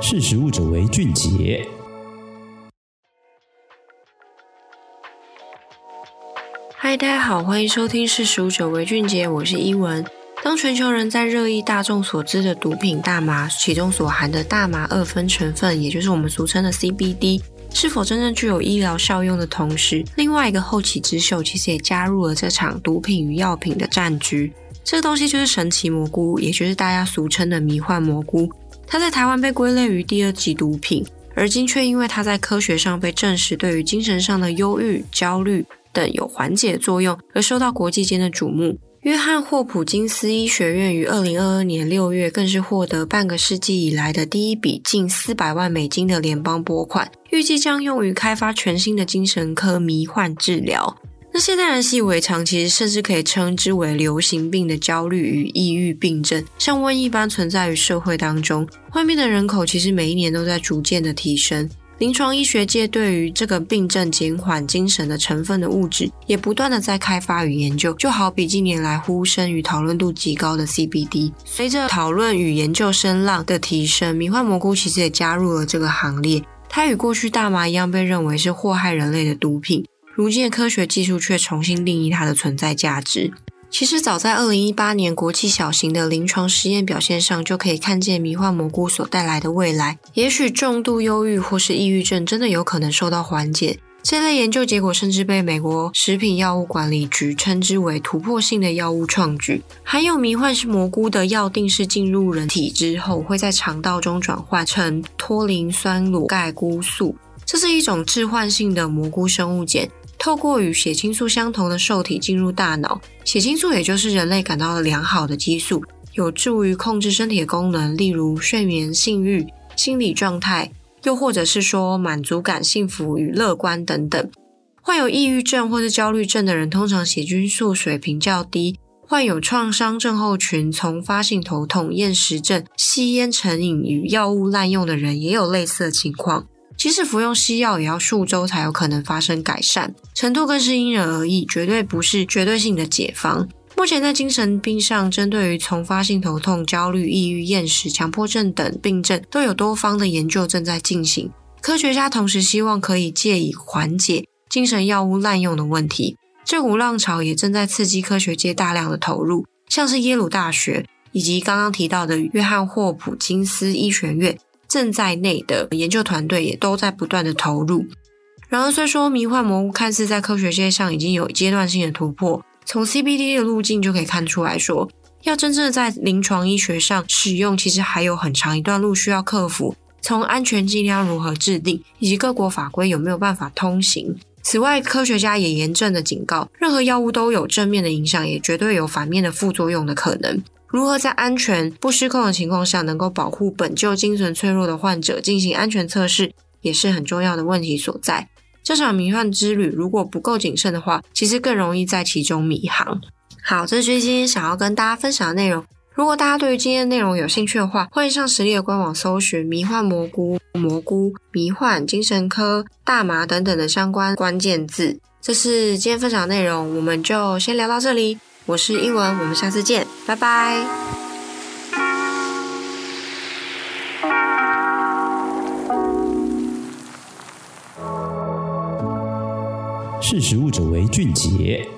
识食物者为俊杰。嗨，大家好，欢迎收听《识食物者为俊杰》，我是依文。当全球人在热议大众所知的毒品大麻，其中所含的大麻二酚成分，也就是我们俗称的 CBD，是否真正具有医疗效用的同时，另外一个后起之秀其实也加入了这场毒品与药品的战局。这个东西就是神奇蘑菇，也就是大家俗称的迷幻蘑菇。它在台湾被归类于第二级毒品，而今却因为它在科学上被证实对于精神上的忧郁、焦虑等有缓解作用，而受到国际间的瞩目。约翰霍普金斯医学院于二零二二年六月更是获得半个世纪以来的第一笔近四百万美金的联邦拨款，预计将用于开发全新的精神科迷幻治疗。那现代人习以为常，其实甚至可以称之为流行病的焦虑与抑郁病症，像瘟疫般存在于社会当中。患病的人口其实每一年都在逐渐的提升。临床医学界对于这个病症减缓精神的成分的物质，也不断的在开发与研究。就好比近年来呼声与讨论度极高的 CBD，随着讨论与研究声浪的提升，迷幻蘑菇其实也加入了这个行列。它与过去大麻一样，被认为是祸害人类的毒品。如今的科学技术却重新定义它的存在价值。其实早在二零一八年国际小型的临床实验表现上，就可以看见迷幻蘑菇所带来的未来。也许重度忧郁或是抑郁症真的有可能受到缓解。这类研究结果甚至被美国食品药物管理局称之为突破性的药物创举。含有迷幻蘑菇的药定是进入人体之后，会在肠道中转换成托磷酸裸盖菇素，这是一种致幻性的蘑菇生物碱。透过与血清素相同的受体进入大脑，血清素也就是人类感到了良好的激素，有助于控制身体的功能，例如睡眠、性欲、心理状态，又或者是说满足感、幸福与乐观等等。患有抑郁症或是焦虑症的人，通常血清素水平较低；患有创伤症候群、丛发性头痛、厌食症、吸烟成瘾与药物滥用的人，也有类似的情况。即使服用西药，也要数周才有可能发生改善，程度更是因人而异，绝对不是绝对性的解方。目前在精神病上，针对于丛发性头痛、焦虑、抑郁、厌食、强迫症等病症，都有多方的研究正在进行。科学家同时希望可以借以缓解精神药物滥用的问题。这股浪潮也正在刺激科学界大量的投入，像是耶鲁大学以及刚刚提到的约翰霍普金斯医学院。正在内的研究团队也都在不断的投入。然而，虽说迷幻蘑菇看似在科学界上已经有阶段性的突破，从 CBD 的路径就可以看出来说，要真正的在临床医学上使用，其实还有很长一段路需要克服。从安全剂量如何制定，以及各国法规有没有办法通行。此外，科学家也严正的警告，任何药物都有正面的影响，也绝对有反面的副作用的可能。如何在安全不失控的情况下，能够保护本就精神脆弱的患者进行安全测试，也是很重要的问题所在。这场迷幻之旅如果不够谨慎的话，其实更容易在其中迷航。好，这是今天想要跟大家分享的内容。如果大家对于今天的内容有兴趣的话，欢迎上实力的官网搜寻“迷幻蘑菇”、“蘑菇”、“迷幻”、“精神科”、“大麻”等等的相关关键字。这是今天分享的内容，我们就先聊到这里。我是英文，我们下次见，拜拜。识食物者为俊杰。